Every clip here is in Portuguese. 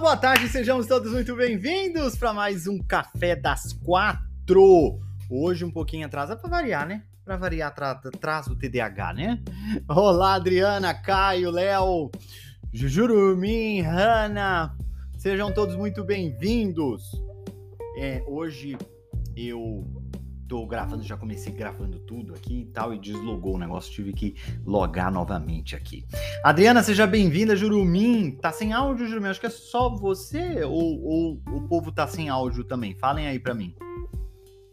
Boa tarde, sejamos todos muito bem-vindos para mais um Café das Quatro. Hoje um pouquinho atrasado para variar, né? Para variar atrás do TDAH, né? Olá, Adriana, Caio, Léo, Jujurumin, Hanna, sejam todos muito bem-vindos. É, hoje eu tô gravando, já comecei gravando tudo aqui e tal, e deslogou o negócio, tive que logar novamente aqui. Adriana, seja bem-vinda, Jurumim. Tá sem áudio, Jurumim? Acho que é só você ou, ou o povo tá sem áudio também? Falem aí para mim.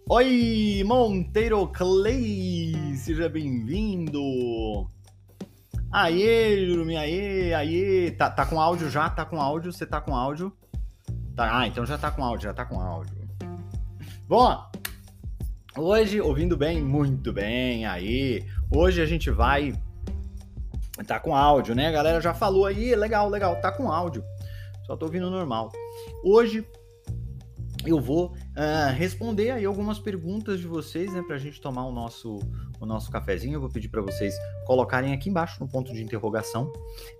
Oi, Monteiro Clay, seja bem-vindo. Aê, Jurumim, aê, aê. Tá, tá com áudio já? Tá com áudio? Você tá com áudio? Tá, ah, então já tá com áudio, já tá com áudio. Bom, Hoje, ouvindo bem? Muito bem, aí. Hoje a gente vai. Tá com áudio, né? A galera já falou aí, legal, legal, tá com áudio. Só tô ouvindo normal. Hoje eu vou uh, responder aí algumas perguntas de vocês, né, pra gente tomar o nosso, o nosso cafezinho. Eu vou pedir para vocês colocarem aqui embaixo no ponto de interrogação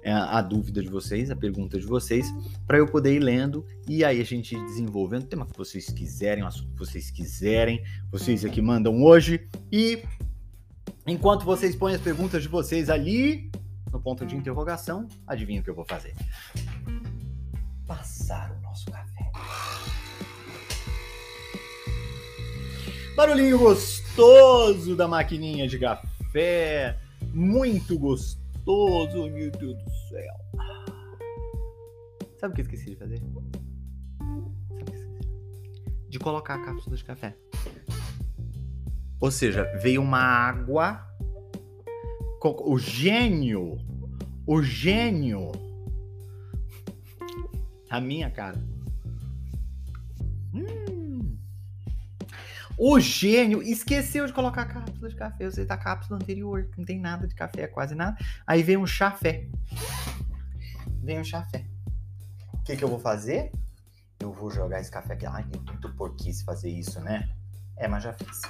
é, a dúvida de vocês, a pergunta de vocês, para eu poder ir lendo e aí a gente desenvolvendo o tema que vocês quiserem, o assunto que vocês quiserem, vocês aqui mandam hoje e enquanto vocês põem as perguntas de vocês ali no ponto de interrogação, adivinha o que eu vou fazer? Passar o nosso café. Barulhinho gostoso da maquininha de café. Muito gostoso, meu Deus do céu. Sabe o que eu esqueci de fazer? Sabe o que eu esqueci? De colocar a cápsula de café. Ou seja, veio uma água. O gênio. O gênio. A minha cara O gênio esqueceu de colocar a cápsula de café. Eu sei da cápsula anterior, não tem nada de café, quase nada. Aí vem um chafé. Vem um chafé. O que, que eu vou fazer? Eu vou jogar esse café aqui. Ai, é muito porquice fazer isso, né? É, mas já fiz.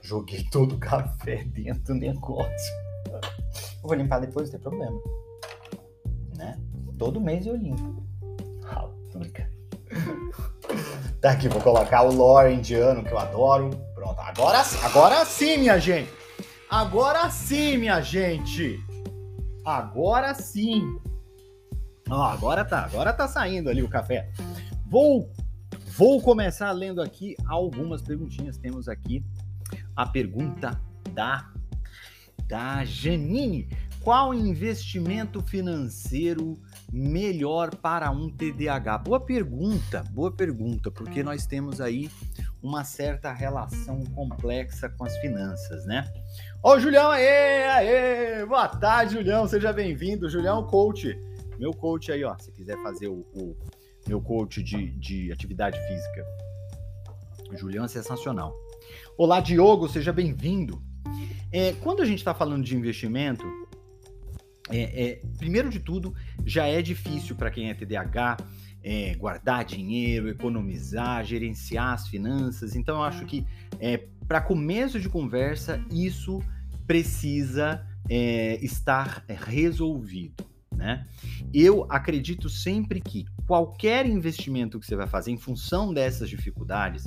Joguei todo o café dentro do negócio. Eu vou limpar depois, não tem problema. Né? Todo mês eu limpo. Ah, brincando. Tá aqui, vou colocar o lore indiano que eu adoro. Pronto, agora, agora sim, minha gente. Agora sim, minha gente. Agora sim. Ó, agora tá, agora tá saindo ali o café. Vou vou começar lendo aqui algumas perguntinhas. Temos aqui a pergunta da da Janine. Qual investimento financeiro melhor para um TDAH? Boa pergunta, boa pergunta, porque nós temos aí uma certa relação complexa com as finanças, né? Ó, Julião, aê, aê! Boa tarde, Julião, seja bem-vindo. Julião, coach, meu coach aí, ó, se quiser fazer o, o meu coach de, de atividade física. O Julião é sensacional. Olá, Diogo, seja bem-vindo. É, quando a gente está falando de investimento, é, é, primeiro de tudo, já é difícil para quem é TDAH é, guardar dinheiro, economizar, gerenciar as finanças. Então, eu acho que é, para começo de conversa, isso precisa é, estar resolvido. Né? Eu acredito sempre que qualquer investimento que você vai fazer em função dessas dificuldades,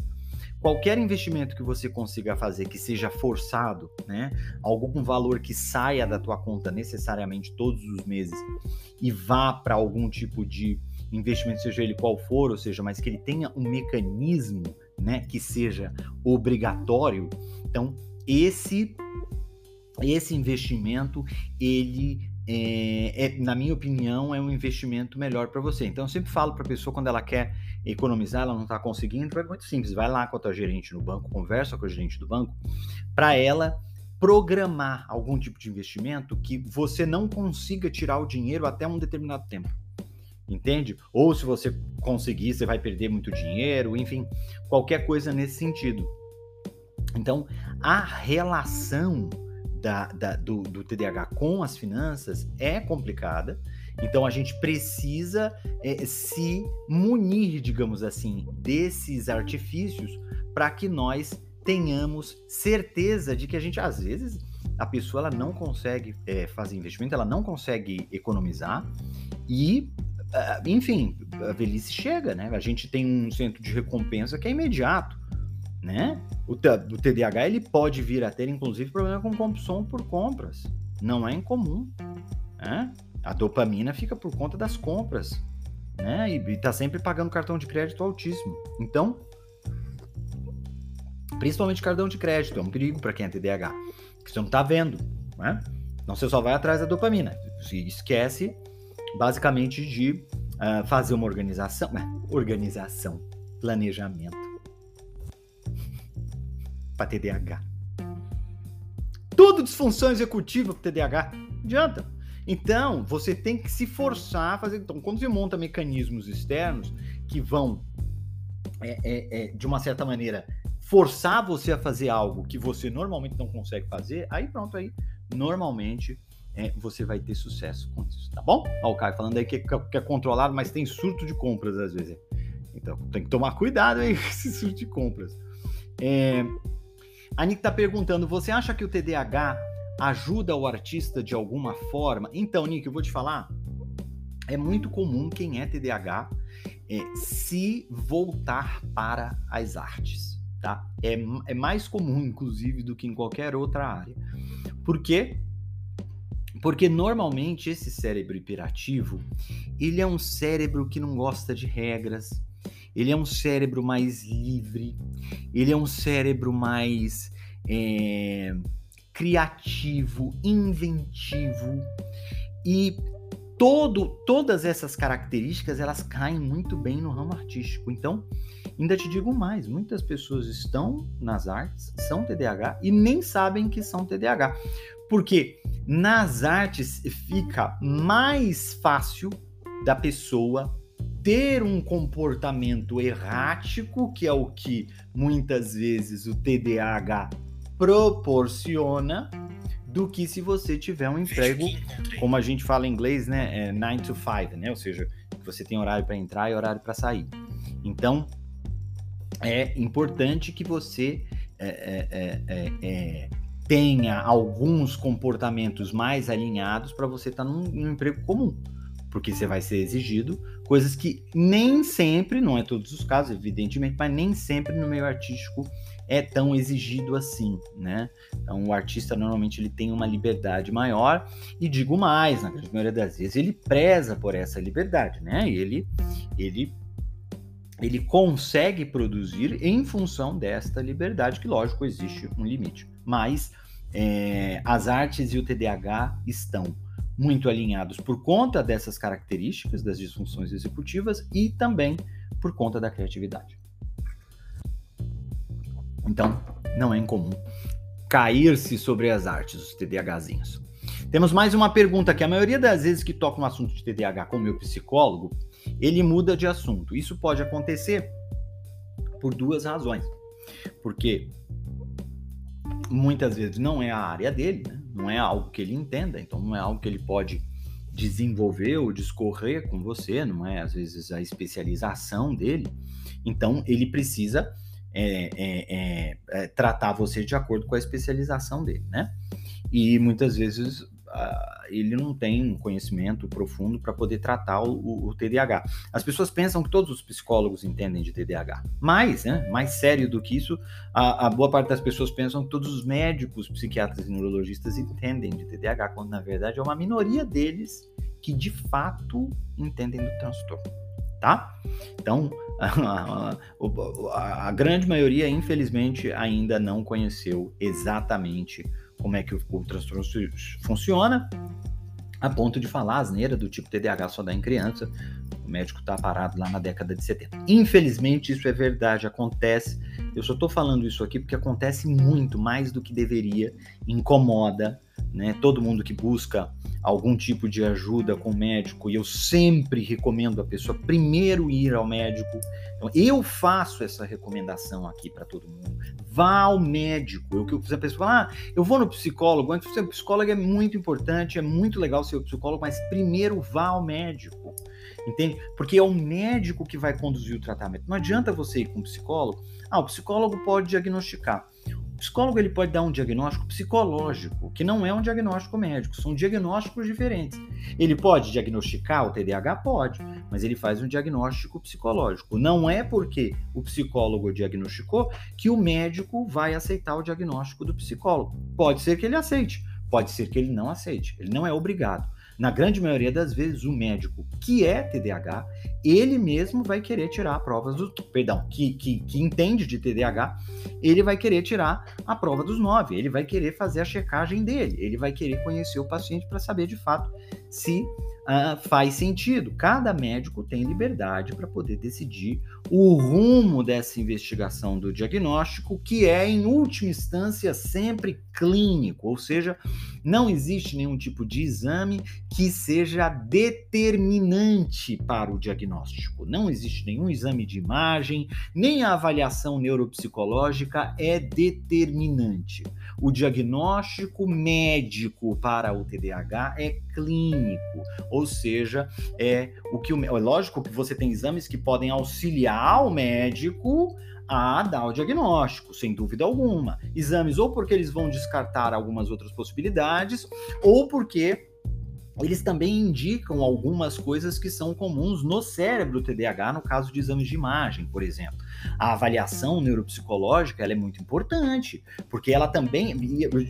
qualquer investimento que você consiga fazer que seja forçado, né, algum valor que saia da tua conta necessariamente todos os meses e vá para algum tipo de investimento, seja ele qual for, ou seja, mas que ele tenha um mecanismo, né, que seja obrigatório. Então, esse esse investimento ele é, é, na minha opinião, é um investimento melhor para você. Então, eu sempre falo para a pessoa quando ela quer economizar, ela não está conseguindo, é muito simples. Vai lá com a tua gerente no banco, conversa com a gerente do banco, para ela programar algum tipo de investimento que você não consiga tirar o dinheiro até um determinado tempo. Entende? Ou se você conseguir, você vai perder muito dinheiro, enfim, qualquer coisa nesse sentido. Então, a relação da, da, do, do TDAH com as finanças é complicada. Então a gente precisa é, se munir, digamos assim, desses artifícios para que nós tenhamos certeza de que a gente, às vezes, a pessoa ela não consegue é, fazer investimento, ela não consegue economizar e, ah, enfim, a velhice chega, né? A gente tem um centro de recompensa que é imediato, né? O, o TDAH ele pode vir a ter, inclusive, problema com compulsão por compras. Não é incomum, né? A dopamina fica por conta das compras, né? E, e tá sempre pagando cartão de crédito altíssimo. Então, Principalmente cartão de crédito, é um perigo para quem é TDAH, que você não está vendo, né? Então você só vai atrás da dopamina. Você esquece, basicamente, de uh, fazer uma organização, né? organização, planejamento para TDAH. Tudo disfunção executiva para TDAH. Não adianta. Então, você tem que se forçar a fazer. Então, quando você monta mecanismos externos que vão, é, é, é, de uma certa maneira, forçar você a fazer algo que você normalmente não consegue fazer, aí pronto, aí normalmente é, você vai ter sucesso com isso, tá bom? Ó, o Caio falando aí que, que é controlado, mas tem surto de compras às vezes. Então tem que tomar cuidado aí com esse surto de compras. É, a Nick tá perguntando: você acha que o TDAH ajuda o artista de alguma forma? Então, Nick, eu vou te falar. É muito comum quem é TDAH é, se voltar para as artes tá? É, é mais comum, inclusive, do que em qualquer outra área. Por quê? Porque normalmente esse cérebro hiperativo, ele é um cérebro que não gosta de regras, ele é um cérebro mais livre, ele é um cérebro mais é, criativo, inventivo e todo, todas essas características elas caem muito bem no ramo artístico. Então, ainda te digo mais: muitas pessoas estão nas artes, são TDAH e nem sabem que são TDAH. Porque nas artes fica mais fácil da pessoa ter um comportamento errático, que é o que muitas vezes o TDAH proporciona do que se você tiver um emprego, como a gente fala em inglês, né, é 9 to 5, né? Ou seja, você tem horário para entrar e horário para sair. Então, é importante que você é, é, é, é, é tenha alguns comportamentos mais alinhados para você estar tá num, num emprego comum porque você vai ser exigido coisas que nem sempre, não é todos os casos, evidentemente, mas nem sempre no meio artístico é tão exigido assim, né? Então o artista normalmente ele tem uma liberdade maior e digo mais, na grande maioria das vezes ele preza por essa liberdade, né? Ele ele ele consegue produzir em função desta liberdade, que lógico existe um limite, mas é, as artes e o TDAH estão muito alinhados por conta dessas características das disfunções executivas e também por conta da criatividade. Então, não é incomum cair-se sobre as artes, os TDAHzinhos. Temos mais uma pergunta que a maioria das vezes que toca um assunto de TDAH com o meu psicólogo, ele muda de assunto. Isso pode acontecer por duas razões. Porque muitas vezes não é a área dele, né? não é algo que ele entenda, então não é algo que ele pode desenvolver ou discorrer com você, não é às vezes a especialização dele. Então ele precisa é, é, é, é, tratar você de acordo com a especialização dele, né? E muitas vezes uh, ele não tem conhecimento profundo para poder tratar o, o, o, TDAH. As pessoas pensam que todos os psicólogos entendem de TDAH, mas, né, mais sério do que isso, a, a boa parte das pessoas pensam que todos os médicos, psiquiatras e neurologistas entendem de TDAH, quando na verdade é uma minoria deles que de fato entendem do transtorno, tá? Então, a, a, a, grande maioria, infelizmente, ainda não conheceu exatamente como é que o, o transtorno funciona, a ponto de falar asneira do tipo TDAH só dá em criança, O médico está parado lá na década de 70. Infelizmente, isso é verdade, acontece. Eu só estou falando isso aqui porque acontece muito, mais do que deveria, incomoda, né? Todo mundo que busca algum tipo de ajuda com o médico, e eu sempre recomendo a pessoa primeiro ir ao médico. Então, eu faço essa recomendação aqui para todo mundo. Vá ao médico. Eu que a pessoa fala, ah, eu vou no psicólogo. Antes ser psicólogo é muito importante, é muito legal ser psicólogo, mas primeiro vá ao médico. Entende? Porque é o médico que vai conduzir o tratamento. Não adianta você ir com um psicólogo. Ah, o psicólogo pode diagnosticar. O psicólogo ele pode dar um diagnóstico psicológico, que não é um diagnóstico médico, são diagnósticos diferentes. Ele pode diagnosticar o TDAH? Pode, mas ele faz um diagnóstico psicológico. Não é porque o psicólogo diagnosticou que o médico vai aceitar o diagnóstico do psicólogo. Pode ser que ele aceite, pode ser que ele não aceite, ele não é obrigado. Na grande maioria das vezes, o médico que é TDAH, ele mesmo vai querer tirar provas do. Perdão, que, que, que entende de TDAH, ele vai querer tirar a prova dos nove, ele vai querer fazer a checagem dele, ele vai querer conhecer o paciente para saber de fato se uh, faz sentido. Cada médico tem liberdade para poder decidir o rumo dessa investigação do diagnóstico, que é, em última instância, sempre clínico, ou seja, não existe nenhum tipo de exame que seja determinante para o diagnóstico. Não existe nenhum exame de imagem, nem a avaliação neuropsicológica é determinante. O diagnóstico médico para o TDAH é clínico, ou seja, é o que o, é lógico que você tem exames que podem auxiliar o médico a dar o diagnóstico, sem dúvida alguma. Exames ou porque eles vão descartar algumas outras possibilidades, ou porque eles também indicam algumas coisas que são comuns no cérebro TDAH, no caso de exames de imagem, por exemplo. A avaliação neuropsicológica é muito importante, porque ela também.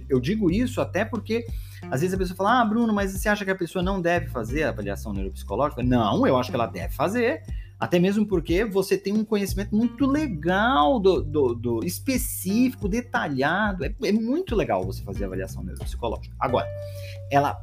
Eu digo isso até porque às vezes a pessoa fala: Ah, Bruno, mas você acha que a pessoa não deve fazer a avaliação neuropsicológica? Não, eu acho que ela deve fazer. Até mesmo porque você tem um conhecimento muito legal, do, do, do específico, detalhado. É, é, muito legal você fazer avaliação neuropsicológica. Agora, ela.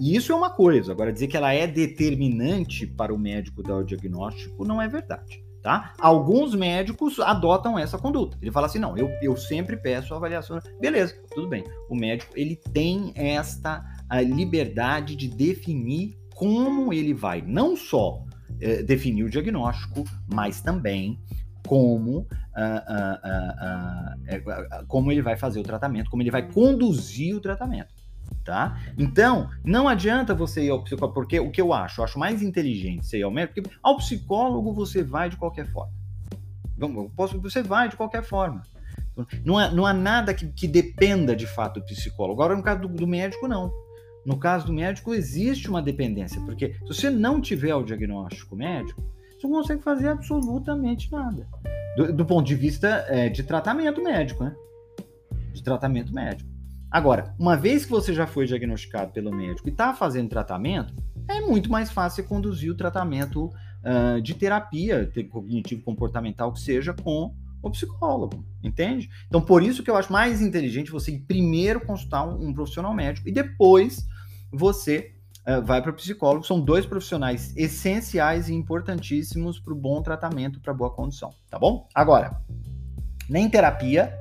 Isso é uma coisa. Agora, dizer que ela é determinante para o médico dar o diagnóstico não é verdade. Tá? Alguns médicos adotam essa conduta. Ele fala assim: não, eu, eu sempre peço avaliação. Beleza, tudo bem. O médico ele tem esta liberdade de definir como ele vai não só eh, definir o diagnóstico, mas também como, uh, uh, uh, como ele vai fazer o tratamento, como ele vai conduzir o tratamento. Tá? Então, não adianta você ir ao psicólogo, porque o que eu acho, eu acho mais inteligente você ir ao médico, porque ao psicólogo você vai de qualquer forma. Você vai de qualquer forma. Não há, não há nada que, que dependa de fato do psicólogo. Agora, no caso do, do médico, não. No caso do médico, existe uma dependência, porque se você não tiver o diagnóstico médico, você não consegue fazer absolutamente nada. Do, do ponto de vista é, de tratamento médico, né? De tratamento médico. Agora, uma vez que você já foi diagnosticado pelo médico e está fazendo tratamento, é muito mais fácil conduzir o tratamento uh, de terapia cognitivo comportamental que seja com o psicólogo, entende? Então, por isso que eu acho mais inteligente você ir primeiro consultar um, um profissional médico e depois você uh, vai para o psicólogo. São dois profissionais essenciais e importantíssimos para o bom tratamento, para boa condição, tá bom? Agora, nem terapia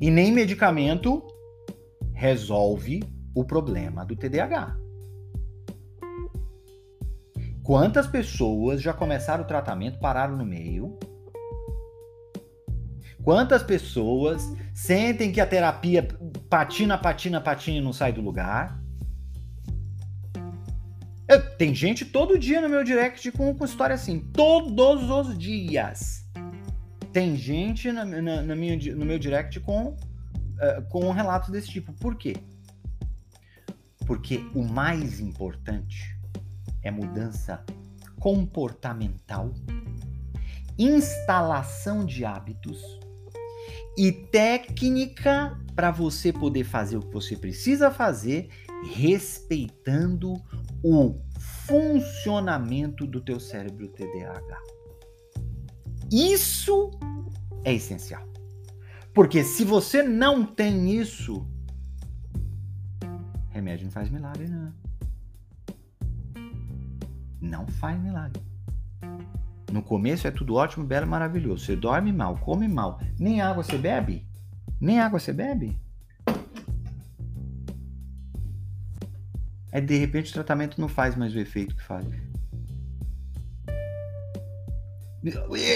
e nem medicamento resolve o problema do TDAH. Quantas pessoas já começaram o tratamento, pararam no meio Quantas pessoas sentem que a terapia patina, patina, patina e não sai do lugar? Eu, tem gente todo dia no meu direct com, com história assim. Todos os dias. Tem gente na, na, na minha, no meu direct com, uh, com um relato desse tipo. Por quê? Porque o mais importante é mudança comportamental, instalação de hábitos e técnica para você poder fazer o que você precisa fazer, respeitando o funcionamento do teu cérebro TDAH. Isso é essencial. Porque se você não tem isso, remédio não faz milagre, não. não faz milagre. No começo é tudo ótimo, belo maravilhoso. Você dorme mal, come mal, nem água você bebe? Nem água você bebe? Aí de repente o tratamento não faz mais o efeito que faz.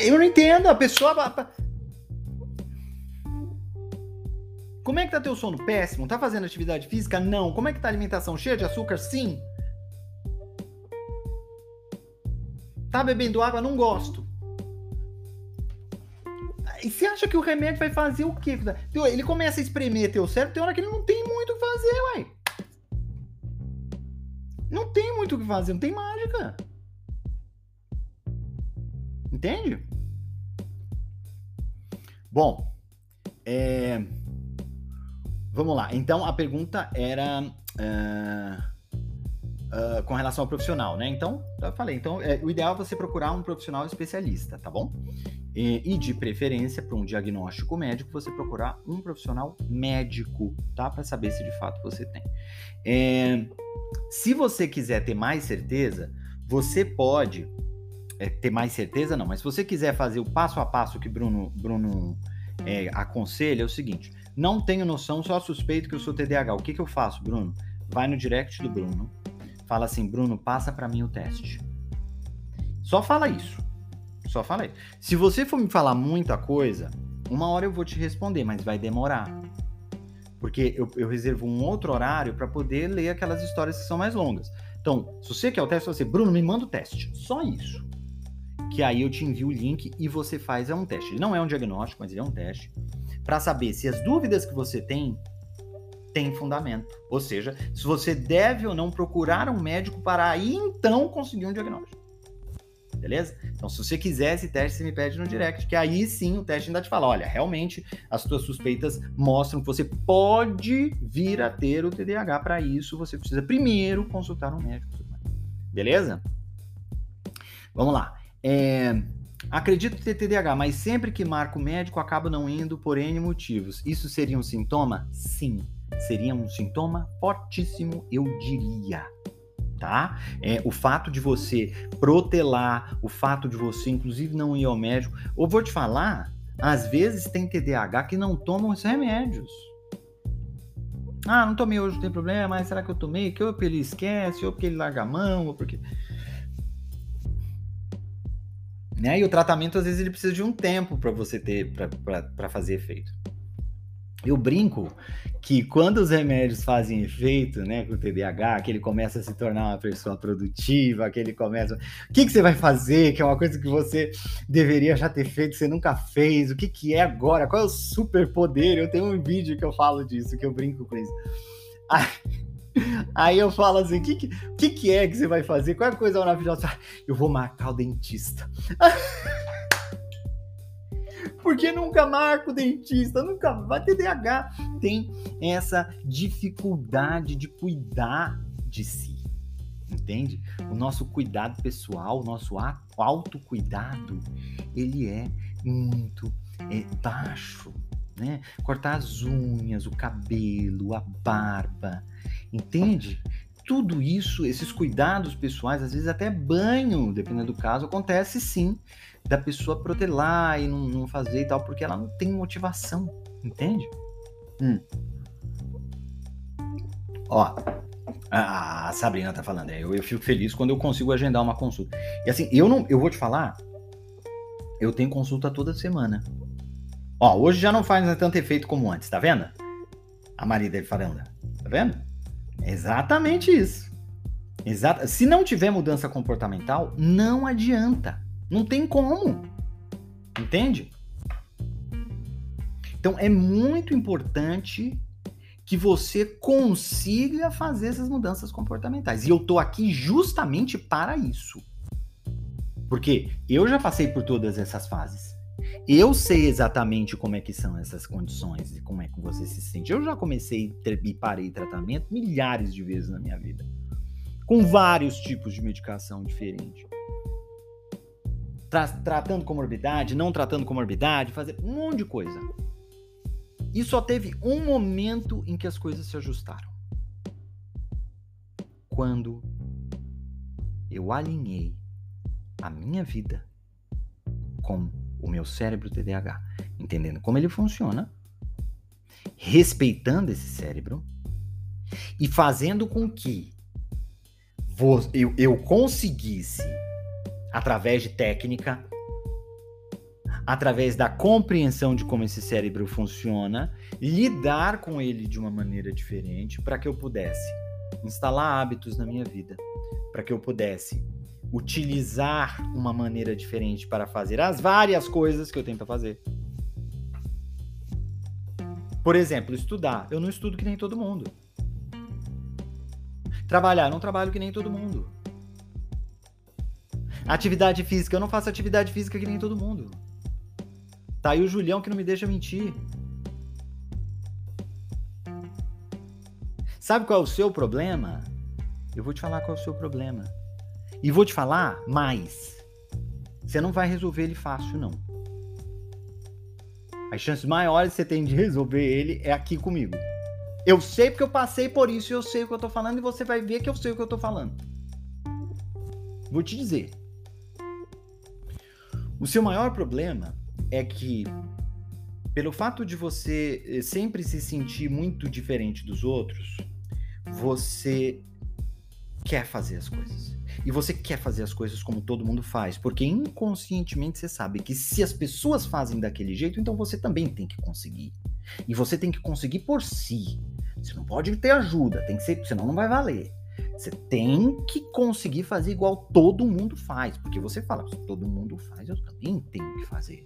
Eu não entendo, a pessoa. Como é que tá teu sono? Péssimo. Tá fazendo atividade física? Não. Como é que tá a alimentação? Cheia de açúcar? Sim. Tá bebendo água? Não gosto. E você acha que o remédio vai fazer o quê? Ele começa a espremer teu cérebro, tem hora que ele não tem muito o que fazer, uai. Não tem muito o que fazer, não tem mágica. Entende? Bom, é... vamos lá. Então a pergunta era uh, uh, com relação ao profissional, né? Então, eu falei, então é, o ideal é você procurar um profissional especialista, tá bom? E, e de preferência, para um diagnóstico médico, você procurar um profissional médico, tá? Para saber se de fato você tem. É, se você quiser ter mais certeza, você pode é, ter mais certeza, não, mas se você quiser fazer o passo a passo que Bruno, Bruno é, aconselha, é o seguinte: não tenho noção, só suspeito que eu sou TDAH. O que, que eu faço, Bruno? Vai no direct do Bruno, fala assim: Bruno, passa para mim o teste. Só fala isso. Só fala isso. Se você for me falar muita coisa, uma hora eu vou te responder, mas vai demorar. Porque eu, eu reservo um outro horário para poder ler aquelas histórias que são mais longas. Então, se você quer o teste, você, Bruno, me manda o teste. Só isso. Que aí eu te envio o link e você faz é um teste. Ele não é um diagnóstico, mas ele é um teste. Para saber se as dúvidas que você tem têm fundamento. Ou seja, se você deve ou não procurar um médico para aí então conseguir um diagnóstico beleza? Então, se você quiser esse teste, você me pede no direct, que aí sim o teste ainda te fala: olha, realmente as tuas suspeitas mostram que você pode vir a ter o TDAH. Para isso, você precisa primeiro consultar um médico, beleza? Vamos lá. É, acredito ter TDAH, mas sempre que marco o médico, acabo não indo por N motivos. Isso seria um sintoma? Sim, seria um sintoma fortíssimo, eu diria tá? É, o fato de você protelar, o fato de você, inclusive, não ir ao médico. Ou vou te falar, às vezes tem TDAH que não tomam esses remédios. Ah, não tomei hoje, não tem problema, mas será que eu tomei? Que ou porque ele esquece, ou porque ele larga a mão, ou porque. Né? E o tratamento, às vezes, ele precisa de um tempo para você ter, para fazer efeito. Eu brinco que quando os remédios fazem efeito, né, com o TDAH, que ele começa a se tornar uma pessoa produtiva, que ele começa. O que, que você vai fazer? Que é uma coisa que você deveria já ter feito, você nunca fez. O que, que é agora? Qual é o superpoder? Eu tenho um vídeo que eu falo disso, que eu brinco com isso. Aí, aí eu falo assim: o que, que, que, é que você vai fazer? Qual é a coisa maravilhosa? Eu vou marcar o dentista. Porque nunca marca o dentista, nunca vai TDAH. Tem essa dificuldade de cuidar de si. Entende? O nosso cuidado pessoal, o nosso autocuidado, ele é muito é, baixo. Né? Cortar as unhas, o cabelo, a barba, entende? Tudo isso, esses cuidados pessoais, às vezes até banho, dependendo do caso, acontece sim da pessoa protelar e não, não, fazer e tal, porque ela não tem motivação, entende? Hum. Ó, a Sabrina tá falando, é, eu, eu fico feliz quando eu consigo agendar uma consulta. E assim, eu não, eu vou te falar, eu tenho consulta toda semana. Ó, hoje já não faz tanto efeito como antes, tá vendo? A Maria dele falando, tá vendo? Exatamente isso. Exata. Se não tiver mudança comportamental, não adianta. Não tem como. Entende? Então é muito importante que você consiga fazer essas mudanças comportamentais. E eu tô aqui justamente para isso. Porque eu já passei por todas essas fases. Eu sei exatamente como é que são essas condições e como é que você se sente. Eu já comecei e parei tratamento milhares de vezes na minha vida. Com vários tipos de medicação diferente tra tratando comorbidade, não tratando comorbidade, fazer um monte de coisa. E só teve um momento em que as coisas se ajustaram. Quando eu alinhei a minha vida com o meu cérebro TDAH, entendendo como ele funciona, respeitando esse cérebro e fazendo com que eu, eu conseguisse, através de técnica, através da compreensão de como esse cérebro funciona, lidar com ele de uma maneira diferente para que eu pudesse instalar hábitos na minha vida, para que eu pudesse utilizar uma maneira diferente para fazer as várias coisas que eu para fazer. Por exemplo, estudar. Eu não estudo que nem todo mundo. Trabalhar, eu não trabalho que nem todo mundo. Atividade física, eu não faço atividade física que nem todo mundo. Tá aí o Julião que não me deixa mentir. Sabe qual é o seu problema? Eu vou te falar qual é o seu problema. E vou te falar mais. Você não vai resolver ele fácil, não. As chances maiores que você tem de resolver ele é aqui comigo. Eu sei porque eu passei por isso e eu sei o que eu tô falando e você vai ver que eu sei o que eu tô falando. Vou te dizer. O seu maior problema é que, pelo fato de você eh, sempre se sentir muito diferente dos outros, você quer fazer as coisas. E você quer fazer as coisas como todo mundo faz, porque inconscientemente você sabe que se as pessoas fazem daquele jeito, então você também tem que conseguir. E você tem que conseguir por si. Você não pode ter ajuda, tem que ser, senão não vai valer. Você tem que conseguir fazer igual todo mundo faz, porque você fala, todo mundo faz, eu também tenho que fazer.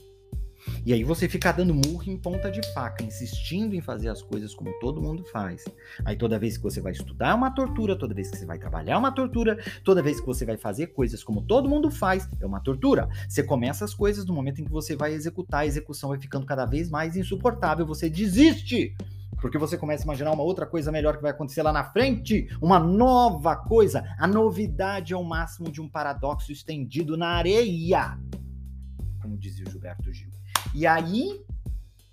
E aí você fica dando murro em ponta de faca, insistindo em fazer as coisas como todo mundo faz. Aí toda vez que você vai estudar é uma tortura, toda vez que você vai trabalhar é uma tortura, toda vez que você vai fazer coisas como todo mundo faz é uma tortura. Você começa as coisas no momento em que você vai executar, a execução vai ficando cada vez mais insuportável, você desiste. Porque você começa a imaginar uma outra coisa melhor que vai acontecer lá na frente, uma nova coisa. A novidade é o máximo de um paradoxo estendido na areia, como dizia o Gilberto Gil. E aí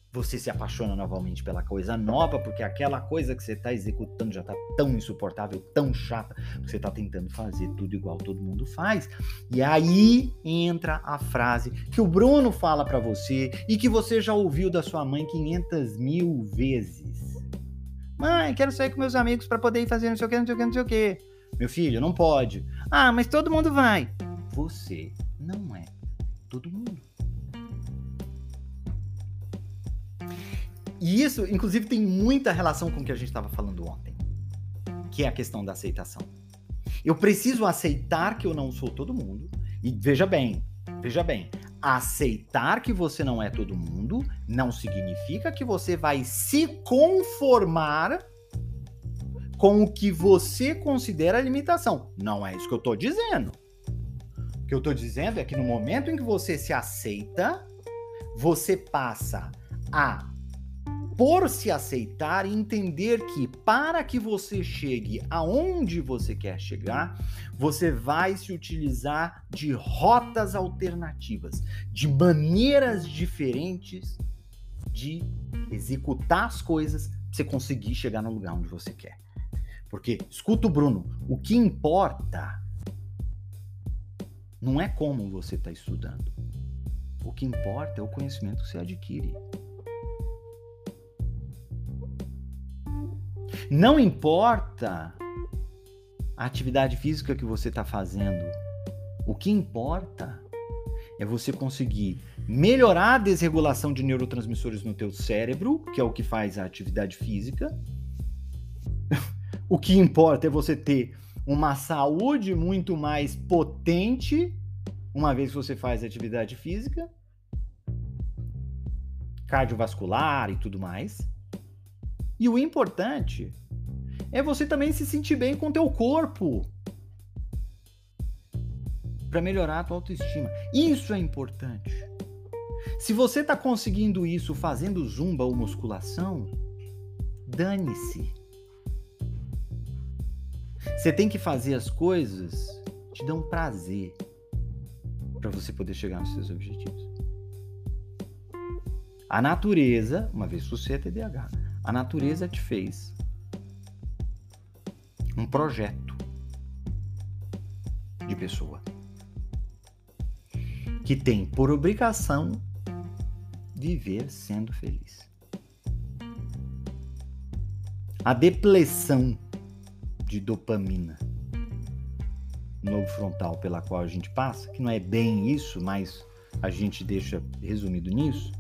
você se apaixona novamente pela coisa nova, porque aquela coisa que você está executando já está tão insuportável, tão chata, que você está tentando fazer tudo igual todo mundo faz. E aí entra a frase que o Bruno fala para você e que você já ouviu da sua mãe 500 mil vezes. Mãe, quero sair com meus amigos para poder ir fazer não sei o que, não sei o que, não sei o que. Meu filho, não pode. Ah, mas todo mundo vai. Você não é todo mundo. E isso, inclusive, tem muita relação com o que a gente estava falando ontem, que é a questão da aceitação. Eu preciso aceitar que eu não sou todo mundo. E veja bem, veja bem, aceitar que você não é todo mundo não significa que você vai se conformar com o que você considera limitação. Não é isso que eu estou dizendo. O que eu estou dizendo é que no momento em que você se aceita, você passa a por se aceitar e entender que para que você chegue aonde você quer chegar, você vai se utilizar de rotas alternativas, de maneiras diferentes de executar as coisas para você conseguir chegar no lugar onde você quer. Porque, escuta o Bruno, o que importa não é como você está estudando. O que importa é o conhecimento que você adquire. Não importa a atividade física que você está fazendo. O que importa é você conseguir melhorar a desregulação de neurotransmissores no teu cérebro, que é o que faz a atividade física. o que importa é você ter uma saúde muito mais potente uma vez que você faz atividade física, cardiovascular e tudo mais. E o importante é você também se sentir bem com o teu corpo. Para melhorar a tua autoestima. Isso é importante. Se você está conseguindo isso fazendo zumba ou musculação, dane-se. Você tem que fazer as coisas que te dão prazer para você poder chegar nos seus objetivos. A natureza, uma vez que você é TDAH, a natureza te fez um projeto de pessoa que tem por obrigação viver sendo feliz. A depressão de dopamina no lobo frontal pela qual a gente passa, que não é bem isso, mas a gente deixa resumido nisso,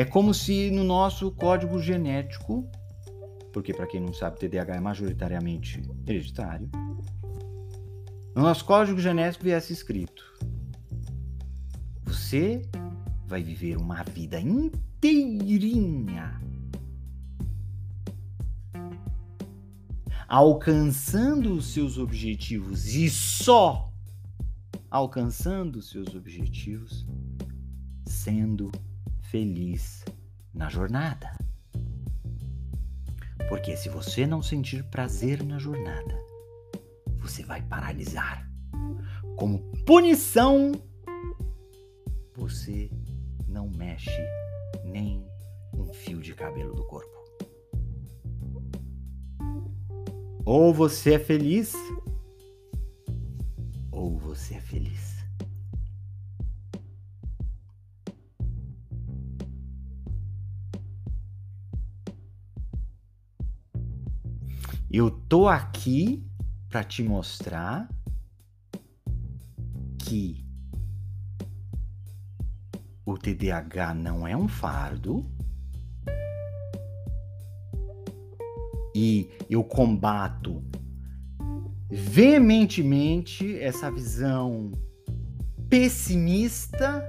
é como se no nosso código genético, porque para quem não sabe, TDAH é majoritariamente hereditário, no nosso código genético viesse escrito: você vai viver uma vida inteirinha alcançando os seus objetivos e só alcançando os seus objetivos, sendo feliz na jornada. Porque se você não sentir prazer na jornada, você vai paralisar. Como punição, você não mexe nem um fio de cabelo do corpo. Ou você é feliz, ou você é feliz. Eu tô aqui para te mostrar que o TDAH não é um fardo e eu combato veementemente essa visão pessimista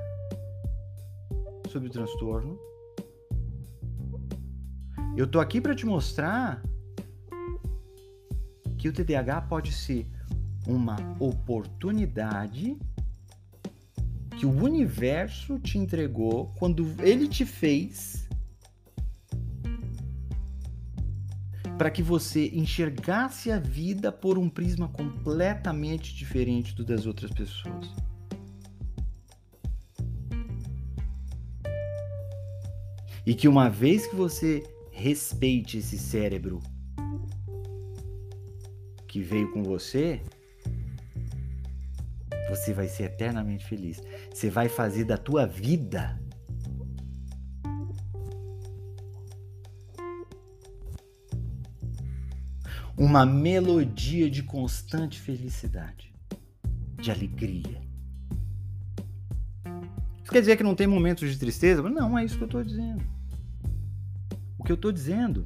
sobre o transtorno. Eu tô aqui para te mostrar que o TDAH pode ser uma oportunidade que o universo te entregou quando ele te fez para que você enxergasse a vida por um prisma completamente diferente do das outras pessoas. E que uma vez que você respeite esse cérebro que veio com você, você vai ser eternamente feliz. Você vai fazer da tua vida uma melodia de constante felicidade, de alegria. Isso quer dizer que não tem momentos de tristeza? Não, é isso que eu estou dizendo. O que eu estou dizendo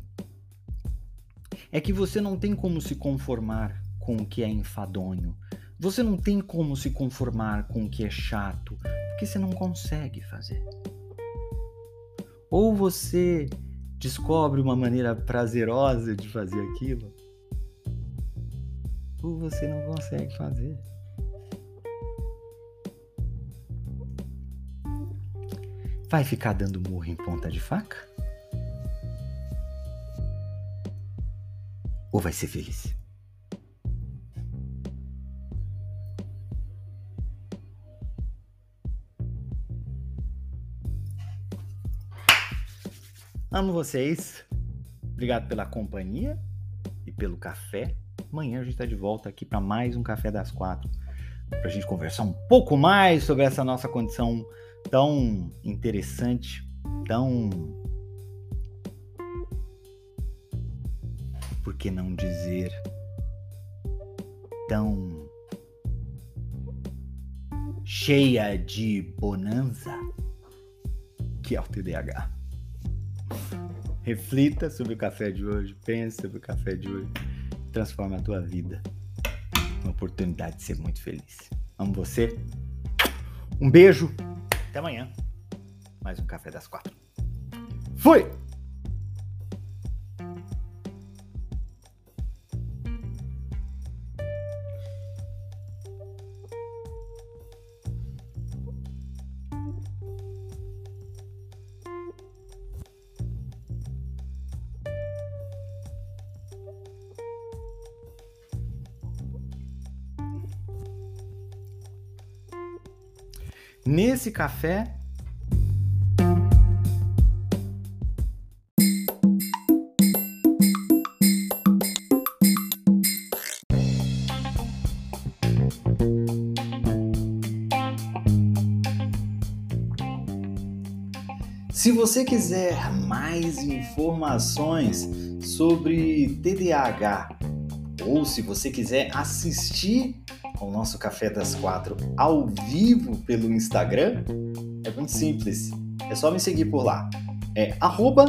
é que você não tem como se conformar com o que é enfadonho. Você não tem como se conformar com o que é chato, porque você não consegue fazer. Ou você descobre uma maneira prazerosa de fazer aquilo, ou você não consegue fazer. Vai ficar dando murro em ponta de faca? Ou vai ser feliz? Amo vocês. Obrigado pela companhia e pelo café. Amanhã a gente está de volta aqui para mais um Café das Quatro, para a gente conversar um pouco mais sobre essa nossa condição tão interessante, tão. Que não dizer tão cheia de bonança que é o TDAH. Reflita sobre o café de hoje, pense sobre o café de hoje transforma a tua vida. Uma oportunidade de ser muito feliz. Amo você. Um beijo. Até amanhã. Mais um café das quatro. Fui! Nesse café. Se você quiser mais informações sobre TDAH ou se você quiser assistir ao nosso Café das Quatro ao vivo pelo Instagram, é muito simples. É só me seguir por lá. É arroba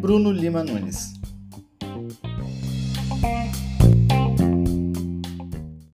Bruno Lima Nunes.